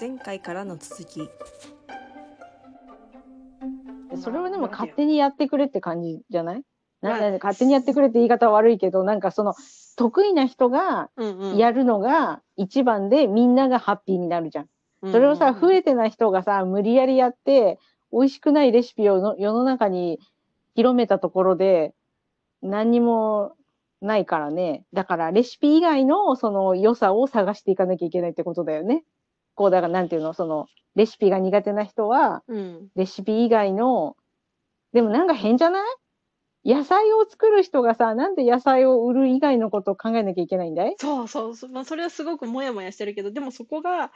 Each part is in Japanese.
前回からの続きそれはでも勝手にやってくれって感じじゃない？まあなんだ勝手にやってくれって言い方は悪いけど、なんかその得意な人が。やるのが一番でみんながハッピーになるじゃん。それをさ、増えてない人がさ、無理やりやって、美味しくないレシピをの世の中に広めたところで、何にもないからね。だからレシピ以外のその良さを探していかなきゃいけないってことだよね。こう、だからなんていうの、その、レシピが苦手な人は、うん。レシピ以外の、でもなんか変じゃない？野菜を作る人がさ、なんで野菜を売る以外のことを考えなきゃいけないんだい？そうそうそう、まあ、それはすごくモヤモヤしてるけど、でもそこが、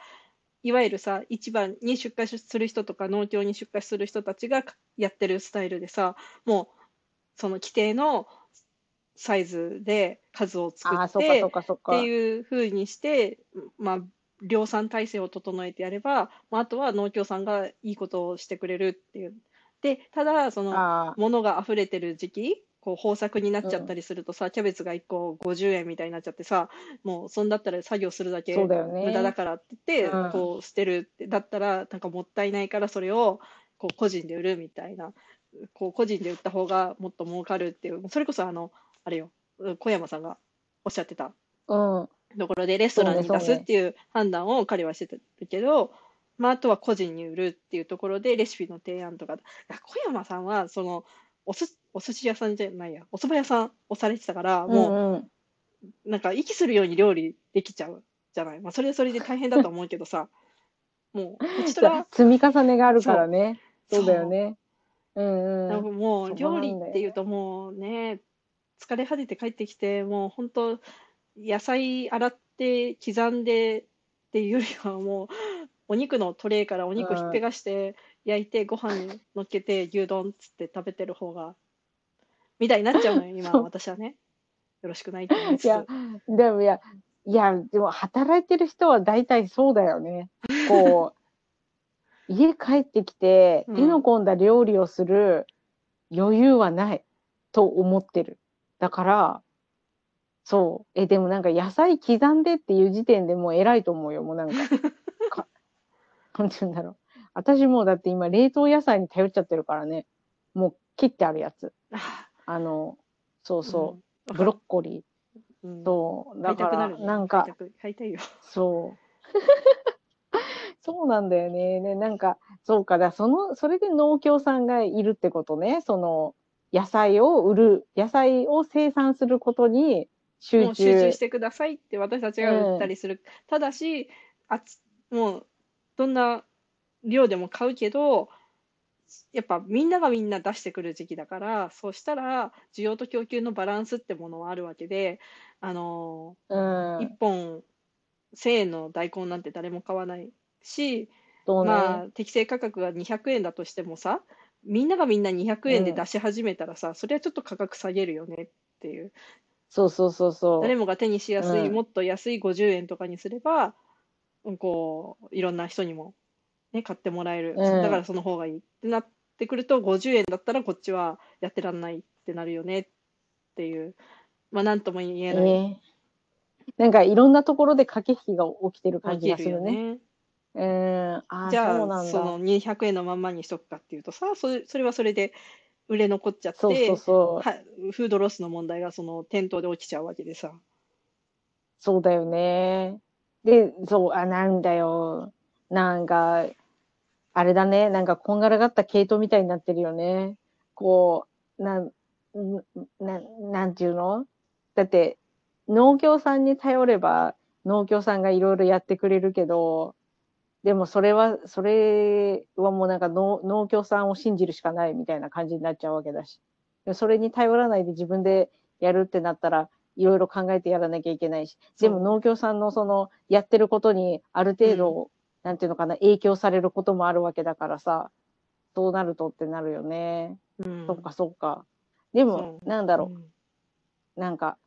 いわゆるさ、市場に出荷する人とか農協に出荷する人たちがやってるスタイルでさ、もう、その規定のサイズで数を作って。っていうふうにして、まあ、量産体制を整えてやれば、まあ、あとは農協さんがいいことをしてくれるっていう。で、ただ、その、物が溢れてる時期、こう豊作になっちゃったりするとさ、キャベツが1個50円みたいになっちゃってさ、もうそんだったら作業するだけ無駄だからって言って、うん。こう捨てるって、だったらなんかもったいないからそれをこう個人で売るみたいな、こう個人で売った方がもっと儲かるっていう、それこそあの、あれよ、小山さんがおっしゃってた。うん。ところでレストランに出すっていう判断を彼はしてたけど、まあ、あとは個人に売るっていうところでレシピの提案とか、あ小山さんはそのおすお寿司屋さんじゃないや、お蕎麦屋さんをされてたから、もうんうなんか息するように料理できちゃうじゃない。まあ、それはそれで大変だと思うけどさ、もう、こっちとら、積み重ねがあるからね。そそううだよね。うんなんかうん。もう料理っていうともうね、疲れ果てて帰ってきて、もう本当、野菜洗って刻んでっていうよりはもう、お肉のトレーからお肉ひっぺがして焼いてご飯に乗っけて牛丼っつって食べてる方が、みたいになっちゃうのよ、今 私はね。よろしくないって思いつついや、でもいや、いや、でも働いてる人は大体そうだよね。こう、家帰ってきてうん手の込んだ料理をする余裕はないと思ってる。だから、そう。え、でもなんか野菜刻んでっていう時点でもう偉いと思うよ。もうなんか、かなんて言うんだろう。私もうだって今冷凍野菜に頼っちゃってるからね。もう切ってあるやつ。ああの、そうそう。うんブロッコリうんーと、だから、ななんか買いたいよ。そう。そうなんだよね。ね、なんか、そうか、だその、それで農協さんがいるってことね。その、野菜を売る、野菜を生産することに集中。もう集中してくださいって私たちが売ったりする。ただし、あつもうどんな量でも買うけど、やっぱみんながみんな出してくる時期だから、そうしたら需要と供給のバランスってものはあるわけで、あのうん。1本1000円の大根なんて誰も買わないし、ね。まあ適正価格が200円だとしてもさ、みんながみんな200円で出し始めたらさ、それはちょっと価格下げるよねっていう。そうそうそうそう。誰もが手にしやすい、うんもっと安い50円とかにすれば、うんこう、いろんな人にも、ね、買ってもらえる。うんだからその方がいいってなってくると、50円だったらこっちはやってらんないってなるよねっていう、まあ、なんとも言えない。ええなんかいろんなところで駆け引きが起きてる感じがするね。ね。うん。ああ、じゃあ、そうなんだ。その200円のまんまにしとくかっていうとさ、それ、それはそれで売れ残っちゃって、そうそうそう。はフードロスの問題がその店頭で起きちゃうわけでさ。そうだよね。で、そう、あ、なんだよ。なんか、あれだね。なんか、こんがらがった毛糸みたいになってるよね。こう、なん、んな、なんていうの？だって、農協さんに頼れば、農協さんがいろいろやってくれるけど、でもそれは、それはもうなんか農農協さんを信じるしかないみたいな感じになっちゃうわけだし。でそれに頼らないで自分でやるってなったら、いろいろ考えてやらなきゃいけないし。でも農協さんのその、やってることにある程度、なんていうのかな、影響されることもあるわけだからさ、そうなるとってなるよね。うん。そっかそっか。でも、なんだろうんう、なんか、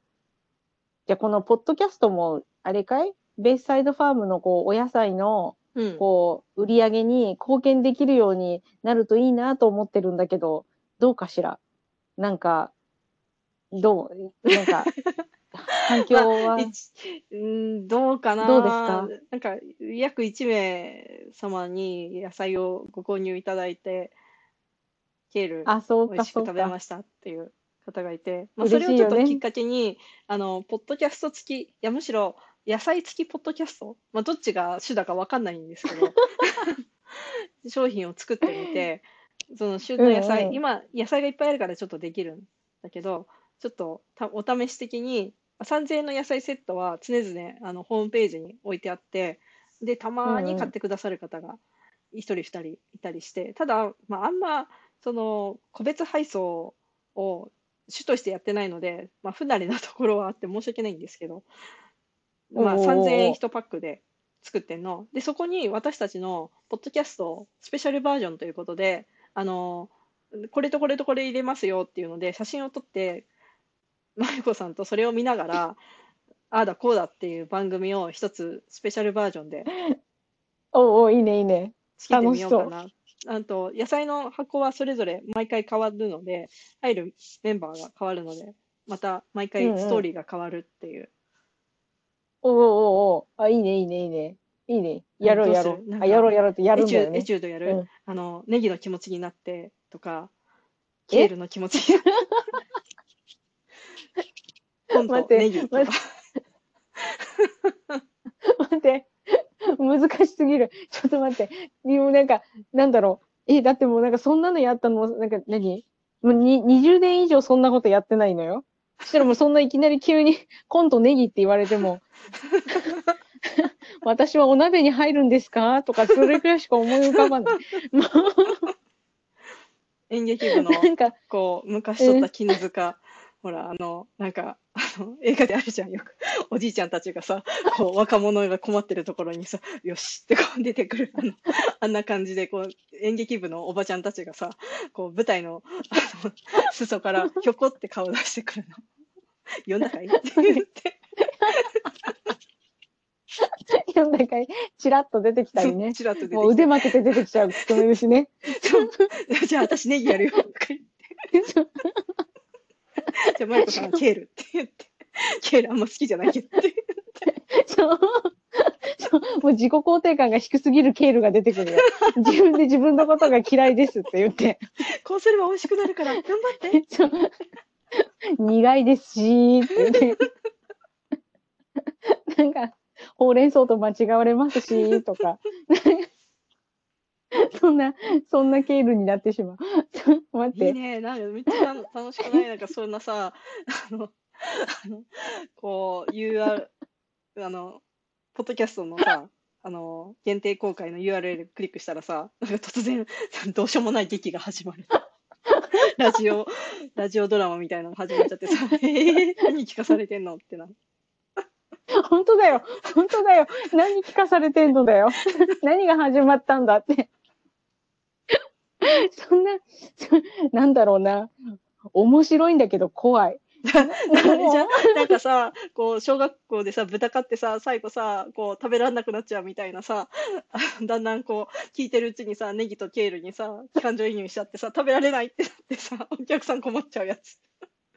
じゃあこのポッドキャストも、あれかい？ベースサイドファームのこう、お野菜の、うん。こう、売り上げに貢献できるようになるといいなと思ってるんだけど、どうかしら？なんか、どう？なんか、環境は？まあ、一うん、どうかな？どうですか？なんか、約1名様に野菜をご購入いただいて、ケール、あ、そうか、美味しく。食べましたっていう方がいて、まあ、嬉それをちょっときっかけに、あの、ポッドキャスト付き、いや、むしろ野菜付きポッドキャスト、まあ、どっちが主だかわかんないんですけど、商品を作ってみて、その旬の野菜、うんうん。今、野菜がいっぱいあるからちょっとできるんだけど、ちょっとたお試し的に、3000円の野菜セットは常々あのホームページに置いてあって、で、たまに買ってくださる方が1人、2人いたりして、ただ、まあ、あんま、その、個別配送を主としてやってないので、まあ、不慣れなところはあって申し訳ないんですけど、まあ、おうおうおう3000円1パックで作ってんの。で、そこに私たちのポッドキャストスペシャルバージョンということで、あの、これとこれとこれ入れますよっていうので、写真を撮って、まゆこさんとそれを見ながら、ああだこうだっていう番組を一つスペシャルバージョンでおうおう、いいね、いいね。仕切ってみようかな。あと、野菜の箱はそれぞれ毎回変わるので、入るメンバーが変わるので、また毎回ストーリーが変わるっていう。おうおうおうおう。あ、いいね、いいね、いいね。いいね。やろう、やろう。あ、する？なんかやろう、やろうってやるエチューエんだよね。チュードやる、うんあの、ネギの気持ちになってとか、え？ケールの気持ちになって。待ってネギとか待。待って。難しすぎる。ちょっと待って。でもなんか、なんだろう。え、だってもうなんかそんなのやったの、なんか何？もうに20年以上そんなことやってないのよ。そしたらもうそんないきなり急に 今度ネギって言われても、私はお鍋に入るんですか？とか、それくらいしか思い浮かばない。も 演劇部のう、なんか、こう、昔撮った絹塚、ほら、あの、なんか、あの、映画であるじゃん、よく。おじいちゃんたちがさ、こう、若者が困ってるところにさ、よしってこう出てくる、あの、あんな感じで、こう、演劇部のおばちゃんたちがさ、こう、舞台の、あの、裾からひょこって顔出してくるの。読んだかい？って言って。読んだかい、チラッと出てきたりね。ちらっと出てもうきて腕負けて出てきちゃう人もいるしね。じゃあ私ネギやるよとか言って。じゃあマイコさんはケールって言って。ケールあんま好きじゃないけどって。そう。そうもう自己肯定感が低すぎるケールが出てくるよ。自分で自分のことが嫌いですって言って。こうすれば美味しくなるから頑張って。そう苦いですし、って言って。なんか、ほうれん草と間違われますし、とか。そんな、そんなケールになってしまう。待って。いいね。なんかめっちゃ楽楽しくない？なんかそんなさ、あの、あのこう UR、あの、ポッドキャストのさ、あの、限定公開の URL クリックしたらさ、なんか突然、どうしようもない劇が始まる。ラジオ、ラジオドラマみたいなのが始まっちゃってさ、えー、何聞かされてんのってな。本当だよ。本当だよ。何聞かされてんのだよ。何が始まったんだって。そんな、なんだろうな。面白いんだけど怖い。なんかさ、こう、小学校でさ、豚飼ってさ、最後さ、こう、食べられなくなっちゃうみたいなさ、あ だんだんこう、聞いてるうちにさ、ネギとケールにさ、感情移入しちゃってさ、食べられないってなってさ、お客さん困っちゃうやつ。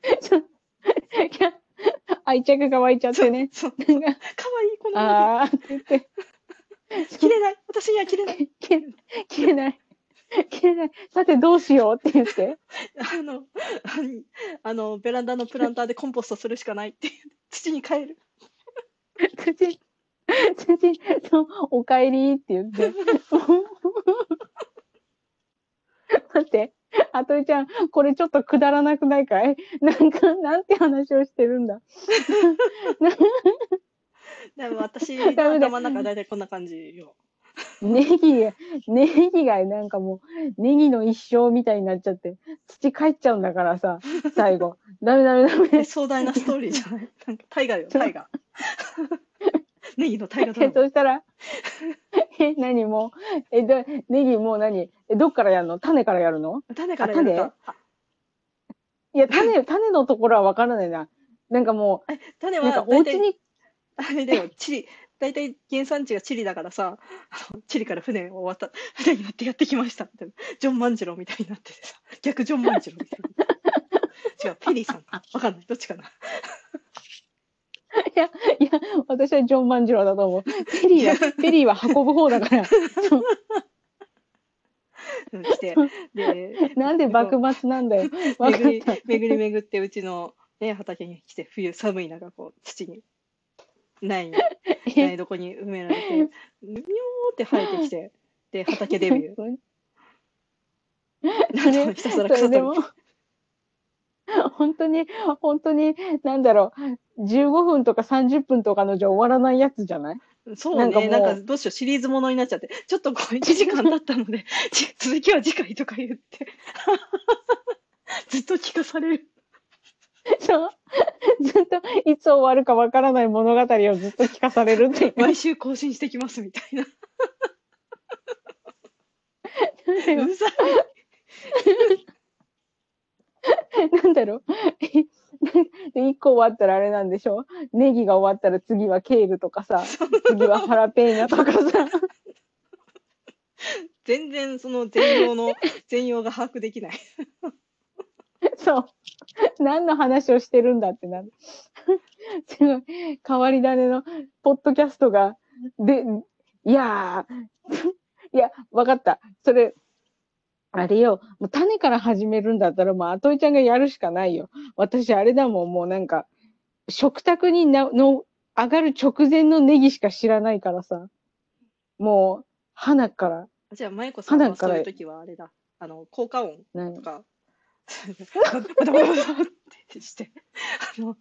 愛着が湧いちゃってね。そう、なんか、かわいい、このネあーって言って、ギ。切れない。私には切れない。切れない。切れない。さてどうしようって言って。あの、あの、ベランダのプランターでコンポストするしかないって。土に帰る。土、土、そうおかえりって言って。待って、あといちゃん、これちょっとくだらなくないかい？なんか、なんて話をしてるんだ？でも私頭の中大体こんな感じよ。ネギが、ネギがなんかもう、ネギの一生みたいになっちゃって、土帰っちゃうんだからさ、最後。ダメダメダメえ。壮大なストーリーじゃない？なんか大河よ、大河。ネギの大河ドラ。そしたら、え、何も？う、え、ど、ネギもう何？え、どっからやるの？種からやるの？種からやるか。いや、種、種のところはわからないな。なんかも種う、なんかお家に、あれだよ、チリ、大体原産地がチリだからさ、チリから船を渡、船に乗ってやってきましたって、ジョン万次郎みたいになっててさ、逆ジョン万次郎みたいな。違う、ペリーさんか。わかんない。どっちかな。や、いや、私はジョン万次郎だと思う。ペリーは、ペリーは運ぶ方だから。て、で、なんで幕末なんだよ。巡り。巡り巡ってうちの、ね、畑に来て冬寒い中こう土に苗に苗床に埋められてにょーって生えてきてで畑デビュー。ー。なんとひたすら草取り、本当に、本当に、なんだろう、15分とか30分とかのじゃ終わらないやつじゃない？そうなんかなんかどうしようシリーズものになっちゃって。ちょっとこう 1時間経ったのでち続きは次回とか言って。ずっと聞かされる。そう。ずっと、いつ終わるかわからない物語をずっと聞かされるっていう。毎週更新してきますみたいなうざいなんだろう。で、一個終わったらあれなんでしょ？ネギが終わったら次はケールとかさ、次はハラペーニャとかさ。全然その全容の全容が把握できない そう。何の話をしてるんだってなる。すごい。変わり種のポッドキャストが、で、いやー、いや、わかった。それ、あれよ、もう種から始めるんだったら、もう、あといちゃんがやるしかないよ。私、あれだもん、もうなんか、食卓になの上がる直前のネギしか知らないからさ。もう、花から、じゃあ、舞子さんはそういう時はあれだ。あの、効果音何とか、バタバタバタってして、あの、う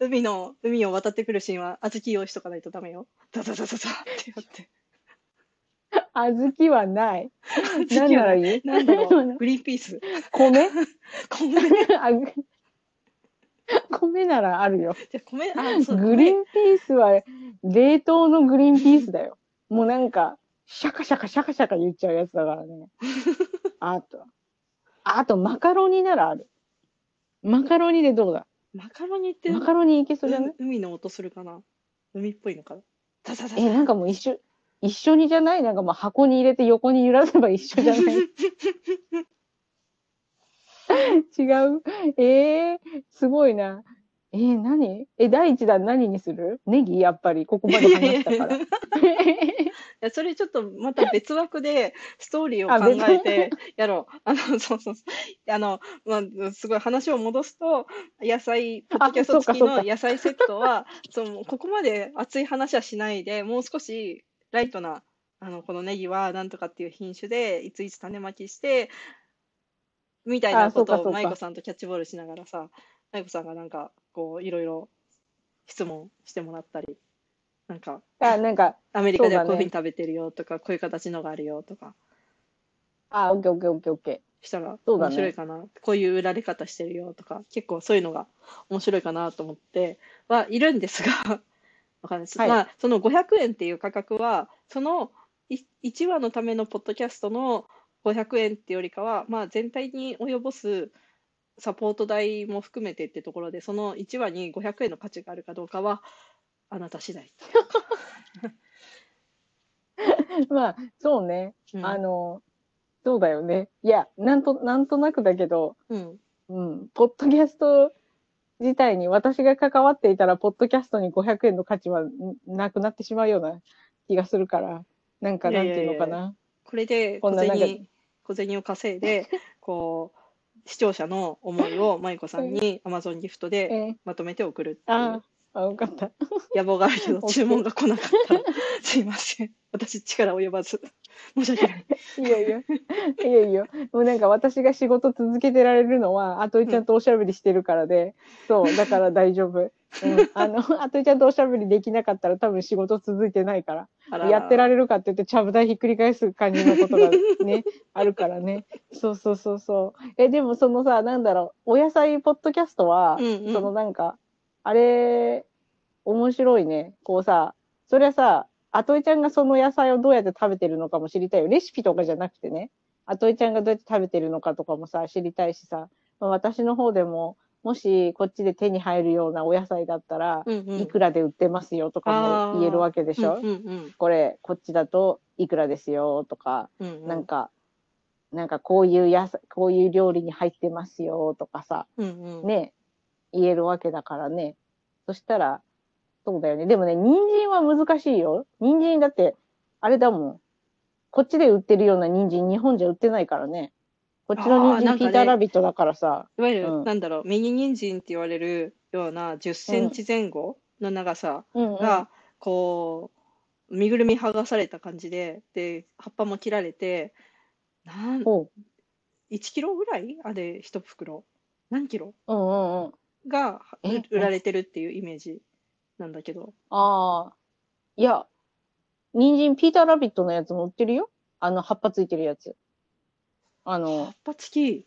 海の、海を渡ってくるシーンは小豆用意しとかないとダメよ。ザザザザザってやって。小豆はない。何小豆はならいいなんだろう、グリーンピース。米？米。あ米ならあるよ。じゃあ米、あ、そう、グリーンピースは冷凍のグリーンピースだよ。もうなんか、シャカシャカシャカシャカ言っちゃうやつだからね。あと、あとマカロニならある。マカロニでどうだ？マカロニって、マカロニいけそうじゃない？う海の音するかな？海っぽいのかな？ザザザザ。え、なんかもう一緒、一緒にじゃない？なんかもう箱に入れて横に揺らせば一緒じゃない？違う？えー、すごいな。えー、何？え、第一弾何にする？ネギ？やっぱり、ここまで話したから。いや、それちょっとまた別枠でストーリーをあ考えてやろう。あの、そうそう。あの、まあ、すごい話を戻すと、野菜、ポッドキャスト付きの野菜セットは、そう、ここまで熱い話はしないで、もう少しライトな、あの、このネギはなんとかっていう品種で、いついつ種まきして、みたいなことを舞子さんとキャッチボールしながらさ、舞子さんがなんか、こう、いろいろ質問してもらったり、なんか、あ、なんか、アメリカではこういうふうに食べてるよとか、こういう形のがあるよとか。あ、オッケーオッケーオッケーオッケしたら面白いかな、こういう売られ方してるよとか、結構そういうのが面白いかなと思ってはいるんですが、わかんないです。はい。まあ、その500円っていう価格は、その1話のためのポッドキャストの500円っていうよりかは、まあ、全体に及ぼすサポート代も含めてってところで、その1話に500円の価値があるかどうかは、あなた次第。ー。まあ、そうね。うんあの、そうだよね。いや、なんと、なんとなくだけど、うんうん、ポッドキャスト自体に私が関わっていたら、ポッドキャストに500円の価値はんなくなってしまうような気がするから、なんか、なんていうのかな。これで小銭、小銭を稼いで、こう、視聴者の思いを舞子さんに Amazon ギフトでえー、まとめて送るっていあうあ、よかった。野望があるけど、注文が来なかったら、すいません。私、力及ばず。申し訳ない。いやいや、いやいや、もうなんか私が仕事続けてられるのは、あといちゃんとおしゃべりしてるからで、そう、だから大丈夫。うん、あの、あといちゃんとおしゃべりできなかったら多分仕事続いてないからやってられるかって言って、ちゃぶ台ひっくり返す感じのことがね、あるからね。そうそうそうそう。え、でもそのさ、なんだろう、お野菜ポッドキャストは、うんうんそのなんか、あれ、面白いね。こうさ、そりゃさ、あといちゃんがその野菜をどうやって食べてるのかも知りたいよ。レシピとかじゃなくてね。あといちゃんがどうやって食べてるのかとかもさ、知りたいしさ、まあ私の方でも、もしこっちで手に入るようなお野菜だったら、うんうん。いくらで売ってますよとかも言えるわけでしょ、うんうんこれ、こっちだといくらですよとか、うんうん。なんか、なんかこういう野菜、こういう料理に入ってますよとかさ、うんうん。ね、言えるわけだからね。そしたら、そうだよね。でもね、人参は難しいよ。人参だって、あれだもん。こっちで売ってるような人参、日本じゃ売ってないからね。こっちの人参、ピーターラビットだからさ。いわゆる、うんなんだろう、ミニ人参って言われるような10センチ前後の長さ。が、こう、身ぐるみ剥がされた感じで、で、葉っぱも切られて、なん、おう1キロぐらいあれ、一袋。何キロ？うんうんうん。がえ売売られてるっていうイメージなんだけど。ああ。いや、人参、ピーターラビットのやつも売ってるよ。あの、葉っぱついてるやつ。あ葉のっ、ぱ付き。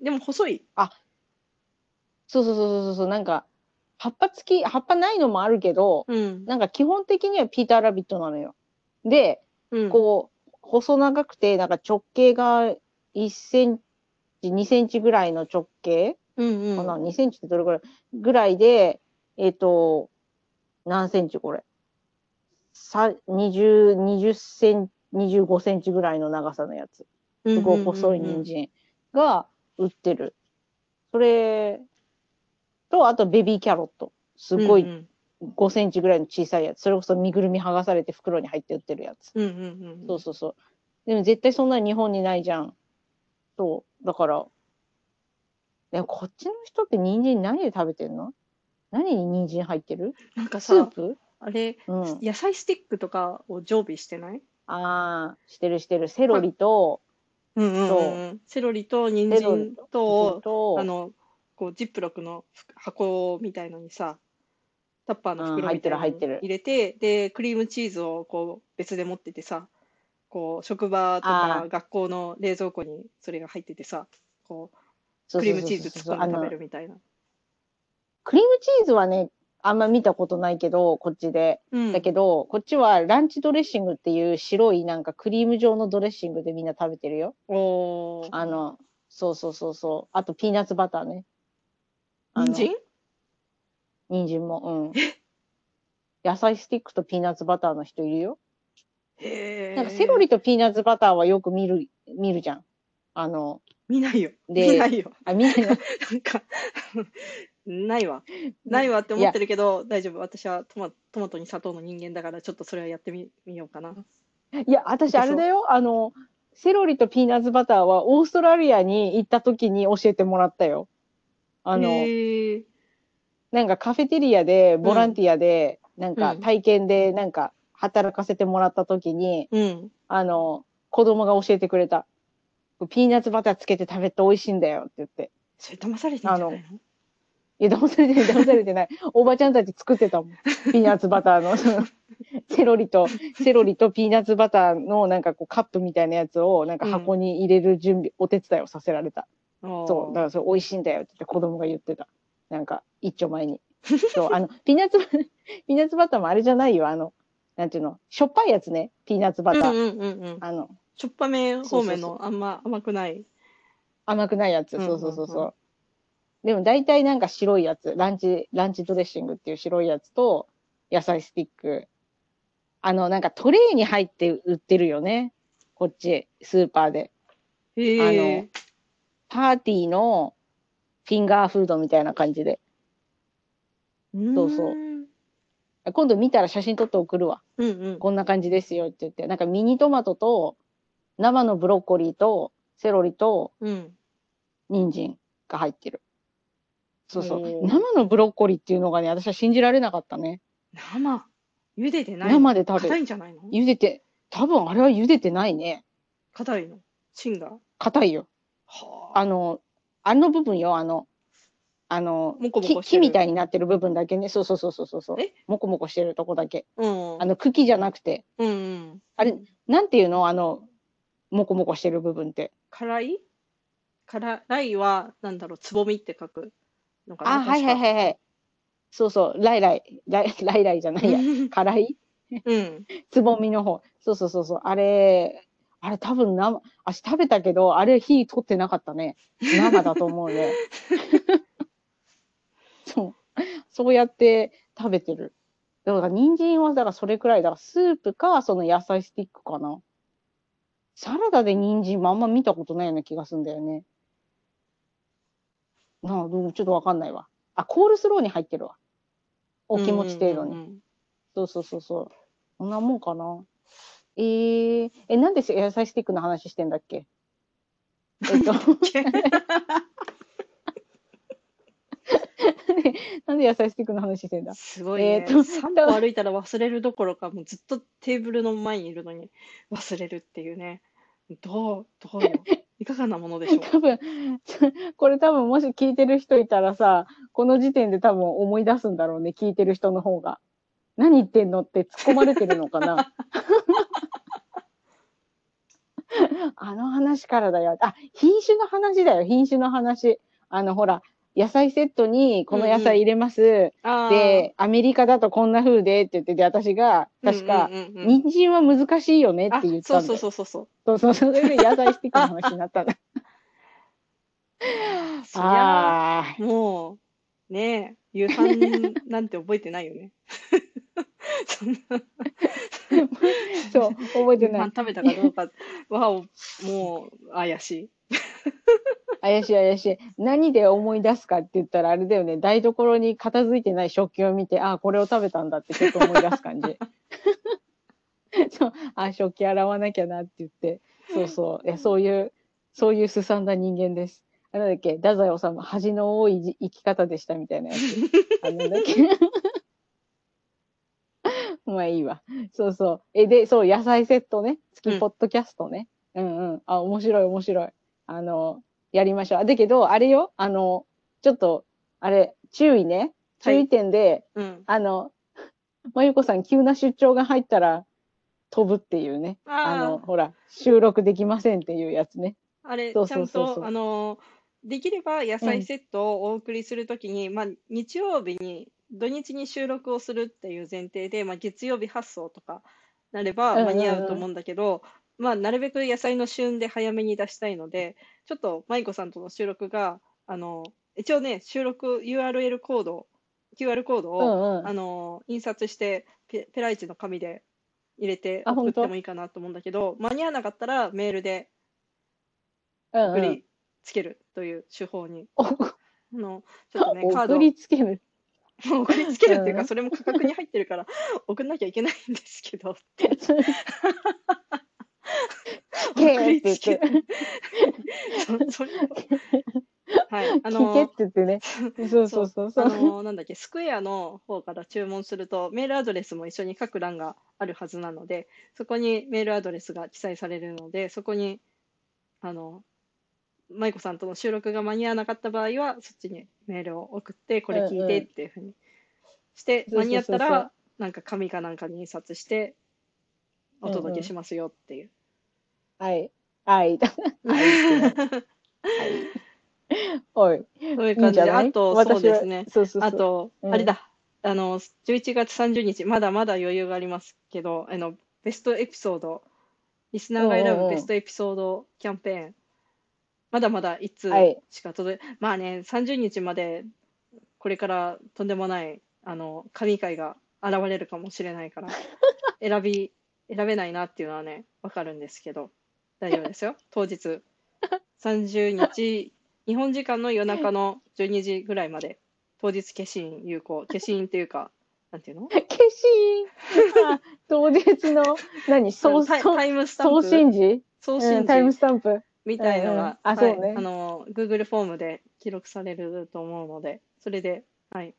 でも細い。そうそうそうそうそう、なんか、葉っぱ付き、葉っぱないのもあるけど、うん。なんか基本的にはピーターラビットなのよ。で、うん。こう、細長くて、なんか直径が1センチ、2センチぐらいの直径うんうん。かな、2センチってどれぐらい？ぐらいで、えっ、と、何センチ？これ。さ、20、20センチ、25センチぐらいの長さのやつ。すごい細い人参が売ってる。それと、あとベビーキャロット。すごいうん5センチぐらいの小さいやつ。それこそ身ぐるみ剥がされて袋に入って売ってるやつ。うんうんうん。そうそうそう。でも絶対そんな日本にないじゃん。そう。だから、でもこっちの人って人参何で食べてんの？何に人参入ってる？なんかさ、スープ？あれ、うん。野菜スティックとかを常備してない？ああ、してるしてる。セロリと、うんうんそううん。セロリと人参と、と、あの、こう、ジップロックの箱みたいのにさ、タッパーの袋入ってる入って入れて、で、クリームチーズをこう、別で持っててさ、こう、職場とか学校の冷蔵庫にそれが入っててさ、こうクリームチーズそうそうそう突っ込んで食べるみたいな。クリームチーズはね、あんま見たことないけど、こっちで。うん。だけど、こっちはランチドレッシングっていう白いなんかクリーム状のドレッシングでみんな食べてるよ。おー。あの、そうそうそうそう。あとピーナッツバターね。人参？人参も、うん。野菜スティックとピーナッツバターの人いるよ。へー。なんかセロリとピーナッツバターはよく見る、見るじゃん。あの、見ないよ。で見ないよ。あ、見ないのなんか、ないわ。ないわって思ってるけど、大丈夫。私はトマトマトに砂糖の人間だから、ちょっとそれはやってみみようかな。いや、私あれだよ。あの、セロリとピーナッツバターはオーストラリアに行った時に教えてもらったよ。あの、なんかカフェテリアで、ボランティアで、なんかうん体験で、なんか働かせてもらった時に、うん。あの、子供が教えてくれた。ピーナッツバターつけて食べて美味しいんだよって言って。それ騙されてんじゃないの？いや、騙されてない、騙されてない。おばちゃんたち作ってたもん。ピーナッツバターの、セロリと、セロリとピーナッツバターのなんかこうカップみたいなやつをなんか箱に入れる準備、お手伝いをさせられた。そう。だからそれ美味しいんだよって言って子供が言ってた。なんか、一丁前に。そう、あの、ピーナッツ、ピーナッツバターもあれじゃないよ。あの、なんていうの、しょっぱいやつね。ピーナッツバター。うんうんうんうん。あの、しょっぱめ方面そうそうのあんま甘くない。甘くないやつ。うんうんそうそうそうそう。でも大体なんか白いやつ。ランチ、ランチドレッシングっていう白いやつと、野菜スティック。あの、なんかトレイに入って売ってるよね。こっち、スーパーで。へえ。パーティーのフィンガーフードみたいな感じで。そうそううん今度見たら写真撮って送るわ。うんうん。こんな感じですよって言って。なんかミニトマトと生のブロッコリーとセロリとうん。人参が入ってる。そうそう。生のブロッコリーっていうのがね、私は信じられなかったね。生？茹でてない生で食べる硬いんじゃないの？茹でて、多分あれは茹でてないね。硬いの？芯が？硬いよ。はあ。あの、あの部分よ、あの、あの、もこもこしてる？木木みたいになってる部分だけね。そうそうそうそうそう。え？もこもこしてるとこだけ。うん。あの、茎じゃなくて。うんうん。あれ、なんていうの？あの、もこもこしてる部分って。辛い？辛いは、なんだろう、つぼみって書くのかなあ、はいはいはいはい。そうそう、ライライ、ライ ライライじゃないや。辛い？うん。つぼみの方。そうそうそうそう。あれ、あれ多分生、あ食べたけど、あれ火取ってなかったね。生だと思うね。そう。そうやって食べてる。だから人参は、だからそれくらいだから、スープか、その野菜スティックかな。サラダで人参もあんま見たことないような気がするんだよね。なあ、どうちょっとわかんないわ。あ、コールスローに入ってるわ。お気持ち程度に。うんうんうんそうそうそうそう。こんなもんかな。えー、え、なんで野菜スティックの話してんだっけ？えっと、なんで野菜スティックの話してんだ？すごいね。えーと3歩歩いたら忘れるどころか、もうずっとテーブルの前にいるのに忘れるっていうね。どう、どうよ。いかがなものでしょう？多分、これ多分もし聞いてる人いたらさ、この時点で多分思い出すんだろうね、聞いてる人の方が。何言ってんのって突っ込まれてるのかな？あの話からだよ。あ、品種の話だよ、品種の話。あの、ほら、野菜セットにこの野菜入れます。あーで、アメリカだとこんな風でって言ってて、私が、確か、うんうんうんうん人参は難しいよねって言ったんそうそうそうそう。そうそうそれで野菜スティックの話になったんだ。ああ。もう、ねえ、夕飯なんて覚えてないよね。そう、覚えて夕ない飯。食べたかどうかは、もう、怪しい。怪しい怪しい。何で思い出すかって言ったらあれだよね。台所に片付いてない食器を見て、ああ、これを食べたんだってちょっと思い出す感じ。そう、ああ、食器洗わなきゃなって言って。そうそう。いやそういう、そういうすさんだ人間です。あなんだっけ、太宰治恥の多い生き方でしたみたいなやつ。あなんだっけ。まあいいわ。そうそう。え、で、そう、野菜セットね。月ポッドキャストね。うん、うん、あ、面白い面白い。あの、やりましょう。あだけど、あれよ、あの、ちょっと、あれ、注意ね。注意点で、うん。あの、まゆこさん、急な出張が入ったら飛ぶっていうね。あの、あほら、収録できませんっていうやつね。あ、あれ、そうちゃそうんそうそうと、あの、できれば野菜セットをお送りするときに、まあ、日曜日に、土日に収録をするっていう前提で、まあ、月曜日発送とかなればうんうんうん間に合うと思うんだけど、まあ、なるべく野菜の旬で早めに出したいので、ちょっと舞子さんとの収録が、あの、一応ね、収録 URL コード、QR コードうを、んうん。あの、印刷してペ、ペライチの紙で入れて送ってもいいかなと思うんだけど、間に合わなかったらメールでうんうん送りつけるという手法に、おあの、ちょっとね、カード送りつける。送りつけるっていうか、うんそれも価格に入ってるから 送んなきゃいけないんですけど、け 送りって言ってつける。そそれをはい、あ聞けっのて、言ってね。そうそうそうそあう。の、なんだっけ、スクエアの方から注文すると、メールアドレスも一緒に書く欄があるはずなので、そこにメールアドレスが記載されるので、そこに、あの、舞子さんとの収録が間に合わなかった場合は、そっちにメールを送って、これ聞いてっていうふうにして、間に合ったら、なんか紙かなんかに印刷して、お届けしますよっていう。はい。はい。はい。おい。そういういいん感じで、じゃない？あと、そうですね。そうそうそう。あと、うんあれだ、あの、11月30日、まだまだ余裕がありますけど、あの、ベストエピソード、リスナーが選うんうんうんぶベストエピソードキャンペーン、まだまだ1通はい。しか届い、まあね、30日まで、これからとんでもない、あの、神回が現れるかもしれないから、選び、選べないなっていうのはね、わかるんですけど、大丈夫ですよ。当日、30日、日本時間の夜中の12時ぐらいまで、当日消印有効。消印っていうか、なんていうの？消印？あ 当日の、何？送信時？送信うんタイム時スタンプ。みたいのうんうんが、はいあそうねあの、Google フォームで記録されると思うので、それで、はい。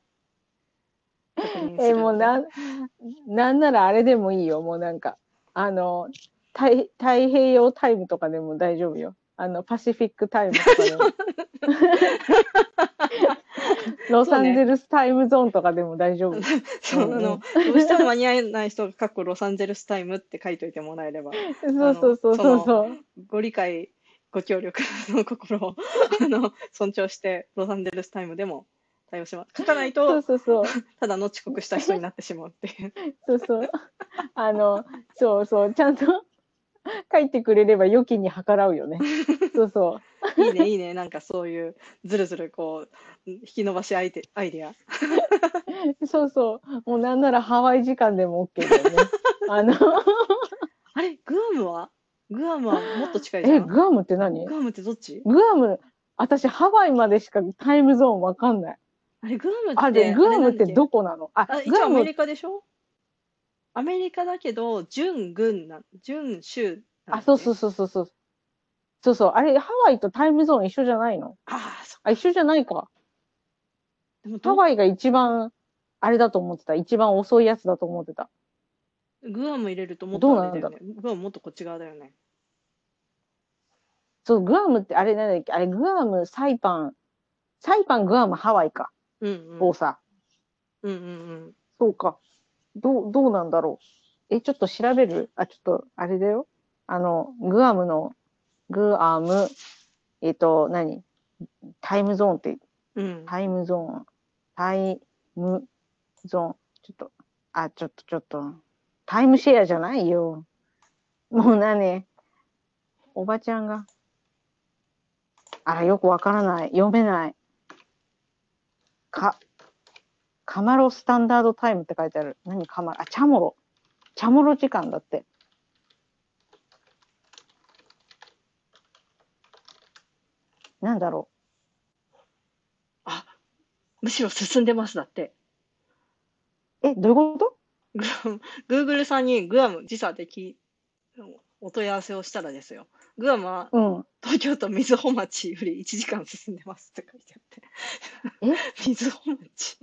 確認すえ、もうなん、なんならあれでもいいよ。もうなんか、あの、太太平洋タイムとかでも大丈夫よ。あの、パシフィックタイムとかでも。ロサンゼルスタイムゾーンとかでも大丈夫。そう、うんうんあの、どうしても間に合えない人が、かっこロサンゼルスタイムって書いといてもらえれば、そうそうそうそうそう。ご理解、ご協力の心を あの尊重して、ロサンゼルスタイムでも対応します。書かないそうと、そうそう。ただの遅刻した人になってしまうっていう。そうそう。あの、そうそう。ちゃんと書いてくれれば預金に計らうよね。そうそいいね、いいね。なんかそういう、ずるずるこう、引き伸ばしアイデアイデア。う。そうそう。もうなんならハワイ時間でも OK だよね。あの、あれ、グアムは？グアムはもっと近いじゃえ、ん。グアムって何？グアムってどっち？グアム、私ハワイまでしかタイムゾーンわかんない。あれ、グアムって、あ、で、グアムってこどこなの？あ、グアム応アメリカでしょ？アメリカだけど、準軍な、準州あ、そうそうう。そうそうそう。そうそう。あれ、ハワイとタイムゾーン一緒じゃないの？ああ、そあ、一緒じゃないか。でもどハワイが一番、あれだと思ってた。一番遅いやつだと思ってた。グアム入れるともっどうなんだとあれだよね。グアムもっとこっち側だよね。そう、グアムって、あれなんだっけあれ、グアム、サイパン、サイパン、グアム、ハワイか。うんうん。をさ。うんうんうん。そうか。どう、どうなんだろう。え、ちょっと調べる？あ、ちょっと、あれだよ。あの、グアムの、グアム、えっと、何？タイムゾーンって、うん。タイムゾーン、タイムゾーン、ちょっと、あ、ちょっと、ちょっと、タイムシェアじゃないよ。もう何？おばちゃんが。あら、よくわからない。読めない。か、カマロスタンダードタイムって書いてある。何カマロ、あ、チャモロ。チャモロ時間だって。なんだろあ、むしろ進んでます、だって。う。え、どういうこと？Google さんにグアム時差でき、お問い合わせをしたらですよ。グアムはうん。東京都瑞穂町より1時間進んでますって書いてあって。え？瑞穂町。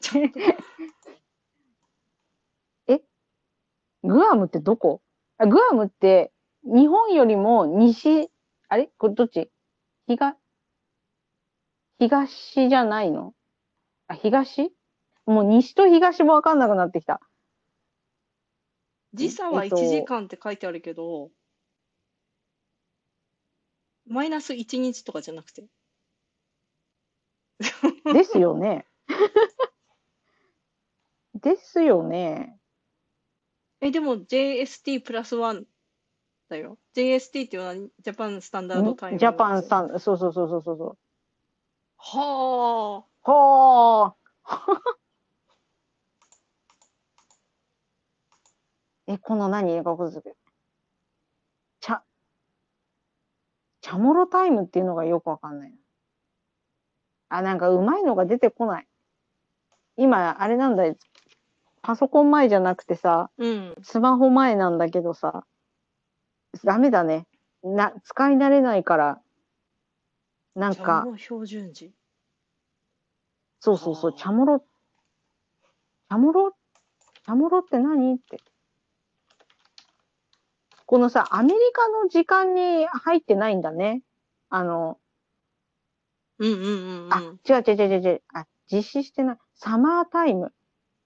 ちょっと、グアムってどこ？あグアムって日本よりも西、あれ？これどっち？東、東じゃないの？あ、東？もう西と東もわかんなくなってきた。時差はえっと1時間って書いてあるけど、マイナス1日とかじゃなくて。ですよね。ですよね。え、でも JST プラスワンだよ。JST っていうのはジャパンスタンダードタイム。ジャパンさん、そうそうそうそうそうそう。はあ。ほーえ、この何ここちゃ、チャモロタイムっていうのがよくわかんないな。あ、なんかうまいのが出てこない。今、あれなんだよ。パソコン前じゃなくてさ、うん。スマホ前なんだけどさ、ダメだね。な、使い慣れないから、なんか、の標準時。そうそうそう、あーチャモロ、チャモロ、チャモロって何って。このさ、アメリカの時間に入ってないんだね。あの、うんうんうんうん。あ、違う違う違う違う。あ、実施してない。サマータイム。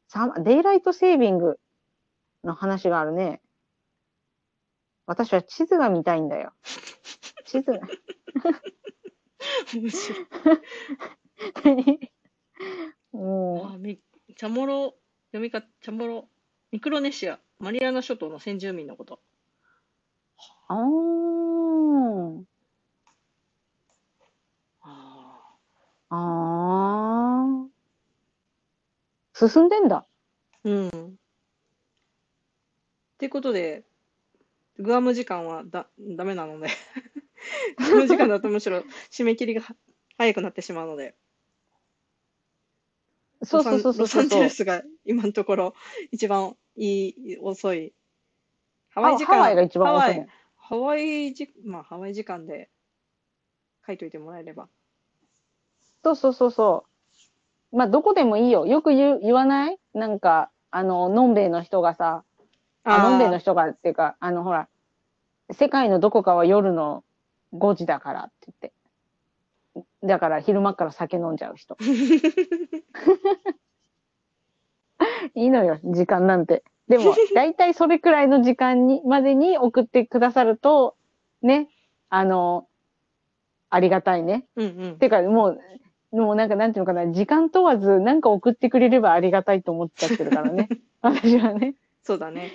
サマ、デイライトセービングの話があるね。私は地図が見たいんだよ。地図が。面白い。もあみチャモロ、読み方、チャモロ、ミクロネシア、マリアナ諸島の先住民のこと。う、あー。ああー。進んでんだ。ーうん。ってことで、グアム時間はだ、ダメなので、グアム時間だとむしろ締め切りがは早くなってしまうので、そうそうそうそうロサンゼ。ルスが今のところ一番いい、遅い。ハワイ時間、ハワイが一番遅いハワイ。ハワイじ、まあ、ハワイ時間で書いといてもらえれば。そうそうそうそう。まあ、どこでもいいよ。よく言う、言わない？なんか、あの、のんべいの人がさ、あ、のんべいの人がっていうか、あの、ほら、世界のどこかは夜の5時だからって言って。だから昼間から酒飲んじゃう人。いいのよ、時間なんて。でも、だいたいそれくらいの時間に、までに送ってくださると、ね、あの、ありがたいね。うんうん。てか、もう、もうなんか、なんていうのかな、時間問わず、なんか送ってくれればありがたいと思っちゃってるからね。私はね。そうだね。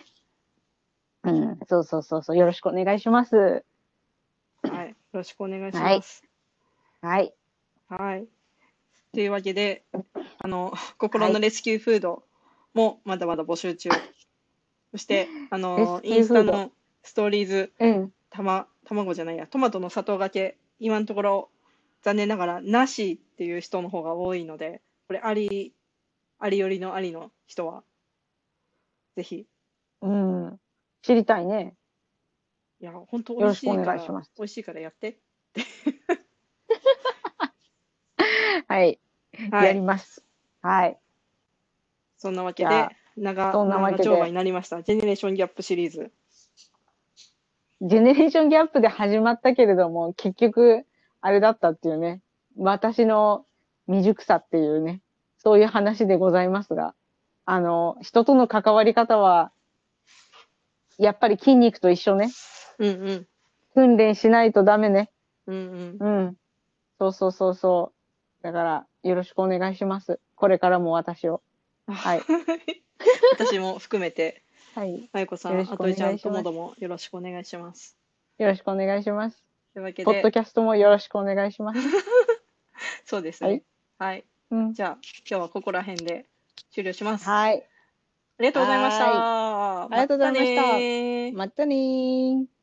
うん、そうそうそうそう。よろしくお願いします。はい。よろしくお願いします。はい。はい。というわけで、あの、心のレスキューフードもまだまだ募集中。そして、あの、インスタのストーリーズ、うん。たま、卵じゃないや、トマトの砂糖がけ、今のところ、残念ながら、なしっていう人の方が多いので、これ、あり、ありよりのありの人は、ぜひ。うん。知りたいね。いや、本当美よろしくお味しいから、願いします美味しいからやって。はい。やりはい。ます。はい。そんなわけで、長、そんなわけで長丁場になりました。ジェネレーションギャップシリーズ。ジェネレーションギャップで始まったけれども、結局、あれだったっていうね。私の未熟さっていうね。そういう話でございますが。あの、人との関わり方は、やっぱり筋肉と一緒ね。うんうん。訓練しないとダメね。うんうん。うん。そうそうそうそう。だから、よろしくお願いします。これからも私を。はい。私も含めて、はい。あゆこさん、あといちゃん、ともどもよろしくお願いします。よろしくお願いします。というわけポッドで、キャストもよろしくお願いします。そうですね。はい。うん。じゃあ、今日はここら辺で終了します。あはい。りがとうございました。ありがとうございましたまたねー。